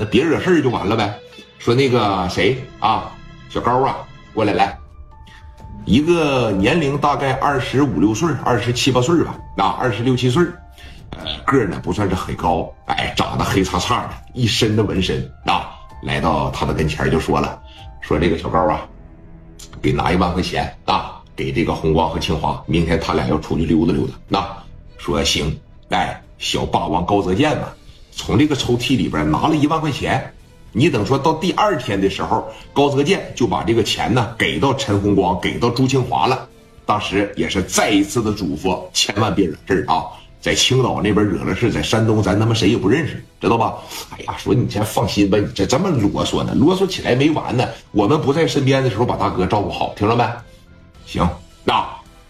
那别惹事儿就完了呗。说那个谁啊，小高啊，过来来，一个年龄大概二十五六岁，二十七八岁吧，啊，二十六七岁，呃，个呢不算是很高，哎，长得黑叉叉的，一身的纹身啊，来到他的跟前就说了，说这个小高啊，给拿一万块钱啊，给这个红光和清华，明天他俩要出去溜达溜达，那说行，哎，小霸王高泽健嘛，从这个抽屉里边拿了一万块钱。你等说到第二天的时候，高泽健就把这个钱呢给到陈红光，给到朱清华了。当时也是再一次的嘱咐，千万别惹事啊！在青岛那边惹了事，在山东咱他妈谁也不认识，知道吧？哎呀，说你先放心吧，你这这么啰嗦呢，啰嗦起来没完呢。我们不在身边的时候，把大哥照顾好，听着没？行，那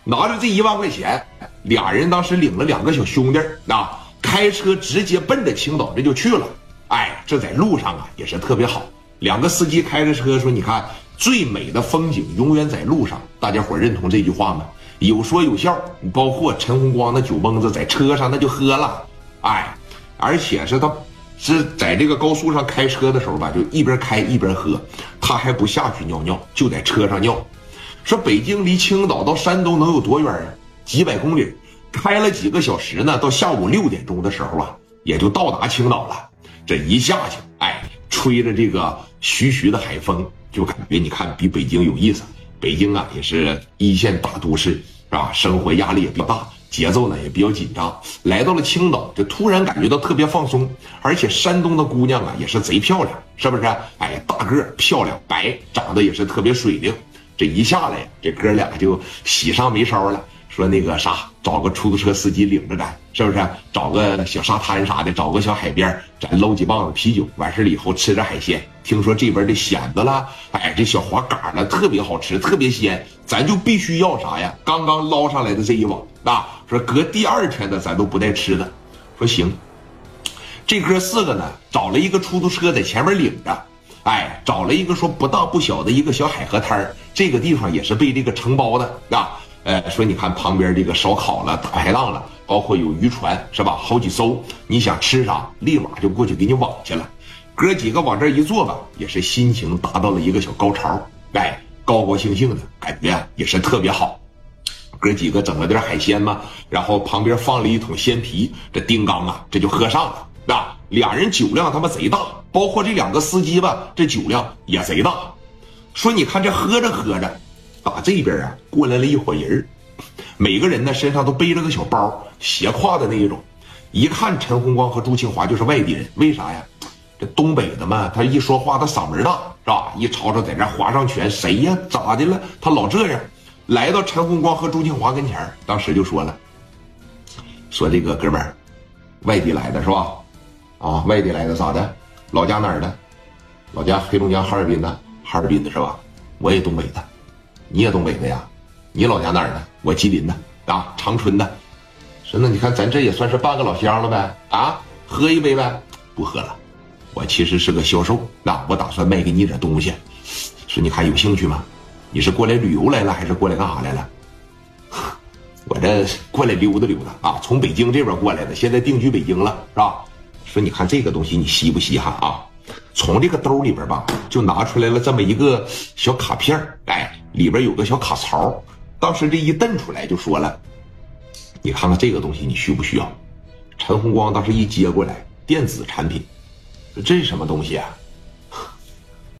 拿着这一万块钱，俩人当时领了两个小兄弟，那开车直接奔着青岛这就去了。哎，这在路上啊也是特别好。两个司机开着车说：“你看，最美的风景永远在路上。”大家伙认同这句话吗？有说有笑。包括陈红光那酒蒙子在车上那就喝了，哎，而且是他是在这个高速上开车的时候吧，就一边开一边喝，他还不下去尿尿，就在车上尿。说北京离青岛到山东能有多远啊？几百公里，开了几个小时呢？到下午六点钟的时候啊，也就到达青岛了。这一下去，哎，吹着这个徐徐的海风，就感觉你看比北京有意思。北京啊，也是一线大都市，是吧？生活压力也比较大，节奏呢也比较紧张。来到了青岛，就突然感觉到特别放松，而且山东的姑娘啊也是贼漂亮，是不是？哎，大个漂亮，白，长得也是特别水灵。这一下来，这哥俩就喜上眉梢了。说那个啥，找个出租车司机领着咱，是不是？找个小沙滩啥的，找个小海边，咱搂几棒子啤酒，完事了以后吃点海鲜。听说这边的蚬子啦，哎，这小滑杆了，特别好吃，特别鲜，咱就必须要啥呀？刚刚捞上来的这一网啊，说隔第二天的咱都不带吃的。说行，这哥四个呢，找了一个出租车在前面领着，哎，找了一个说不大不小的一个小海河滩这个地方也是被这个承包的啊。哎，说你看旁边这个烧烤了、大排档了，包括有渔船是吧？好几艘，你想吃啥，立马就过去给你网去了。哥几个往这一坐吧，也是心情达到了一个小高潮，哎，高高兴兴的感觉也是特别好。哥几个整了点海鲜嘛，然后旁边放了一桶鲜啤，这丁刚啊，这就喝上了。啊，俩人酒量他妈贼大，包括这两个司机吧，这酒量也贼大。说你看这喝着喝着。打这边啊，过来了一伙人每个人呢身上都背着个小包，斜挎的那一种。一看陈红光和朱清华就是外地人，为啥呀？这东北的嘛，他一说话他嗓门大，是吧？一吵吵在这划上拳，谁呀？咋的了？他老这样。来到陈红光和朱清华跟前当时就说了：“说这个哥们儿，外地来的是吧？啊，外地来的咋的？老家哪儿的？老家黑龙江哈尔滨的，哈尔滨的是吧？我也东北的。”你也东北的呀？你老家哪儿的？我吉林的啊，长春的。说那你看咱这也算是半个老乡了呗？啊，喝一杯呗？不喝了。我其实是个销售，那我打算卖给你点东西。说你看有兴趣吗？你是过来旅游来了，还是过来干啥来了？我这过来溜达溜达啊，从北京这边过来的，现在定居北京了，是吧？说你看这个东西你稀不稀罕啊？从这个兜里边吧，就拿出来了这么一个小卡片哎。里边有个小卡槽，当时这一瞪出来就说了：“你看看这个东西，你需不需要？”陈红光当时一接过来，电子产品，这是什么东西啊？